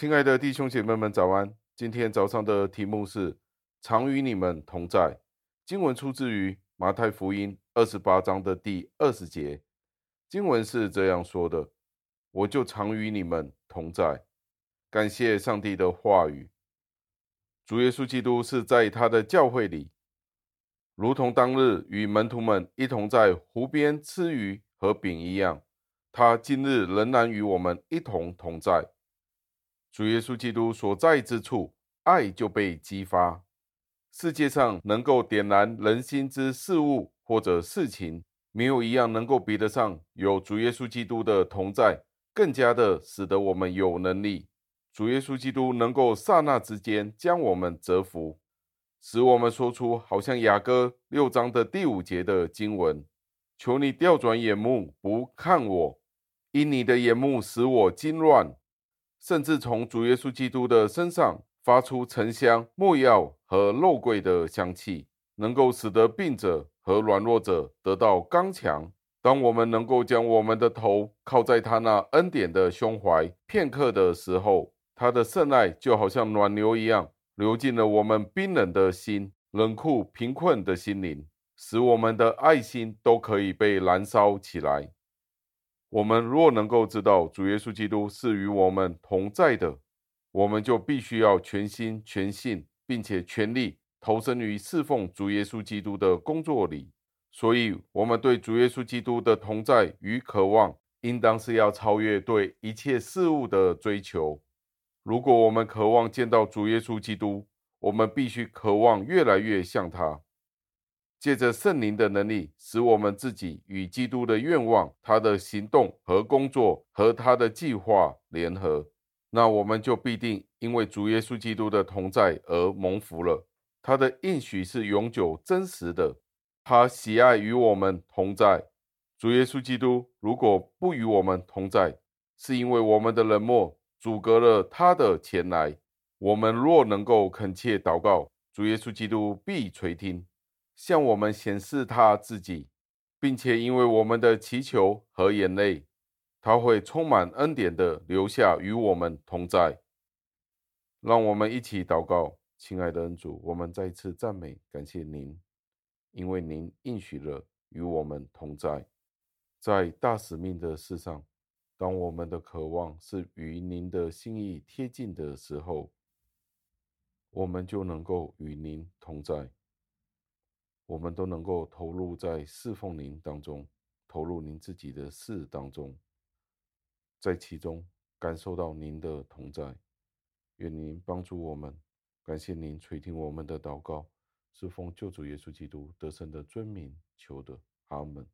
亲爱的弟兄姐妹们，早安！今天早上的题目是“常与你们同在”。经文出自于马太福音二十八章的第二十节。经文是这样说的：“我就常与你们同在。”感谢上帝的话语。主耶稣基督是在他的教会里，如同当日与门徒们一同在湖边吃鱼和饼一样，他今日仍然与我们一同同在。主耶稣基督所在之处，爱就被激发。世界上能够点燃人心之事物或者事情，没有一样能够比得上有主耶稣基督的同在，更加的使得我们有能力。主耶稣基督能够刹那之间将我们折服，使我们说出好像雅歌六章的第五节的经文：“求你调转眼目不看我，因你的眼目使我惊乱。”甚至从主耶稣基督的身上发出沉香、木药和肉桂的香气，能够使得病者和软弱者得到刚强。当我们能够将我们的头靠在他那恩典的胸怀片刻的时候，他的圣爱就好像暖流一样流进了我们冰冷的心、冷酷贫困的心灵，使我们的爱心都可以被燃烧起来。我们若能够知道主耶稣基督是与我们同在的，我们就必须要全心全信，并且全力投身于侍奉主耶稣基督的工作里。所以，我们对主耶稣基督的同在与渴望，应当是要超越对一切事物的追求。如果我们渴望见到主耶稣基督，我们必须渴望越来越像他。借着圣灵的能力，使我们自己与基督的愿望、他的行动和工作和他的计划联合，那我们就必定因为主耶稣基督的同在而蒙福了。他的应许是永久真实的，他喜爱与我们同在。主耶稣基督如果不与我们同在，是因为我们的冷漠阻隔了他的前来。我们若能够恳切祷告，主耶稣基督必垂听。向我们显示他自己，并且因为我们的祈求和眼泪，他会充满恩典的留下与我们同在。让我们一起祷告，亲爱的恩主，我们再次赞美感谢您，因为您应许了与我们同在。在大使命的事上，当我们的渴望是与您的心意贴近的时候，我们就能够与您同在。我们都能够投入在侍奉您当中，投入您自己的事当中，在其中感受到您的同在。愿您帮助我们，感谢您垂听我们的祷告，是奉救主耶稣基督得胜的尊名求的，阿门。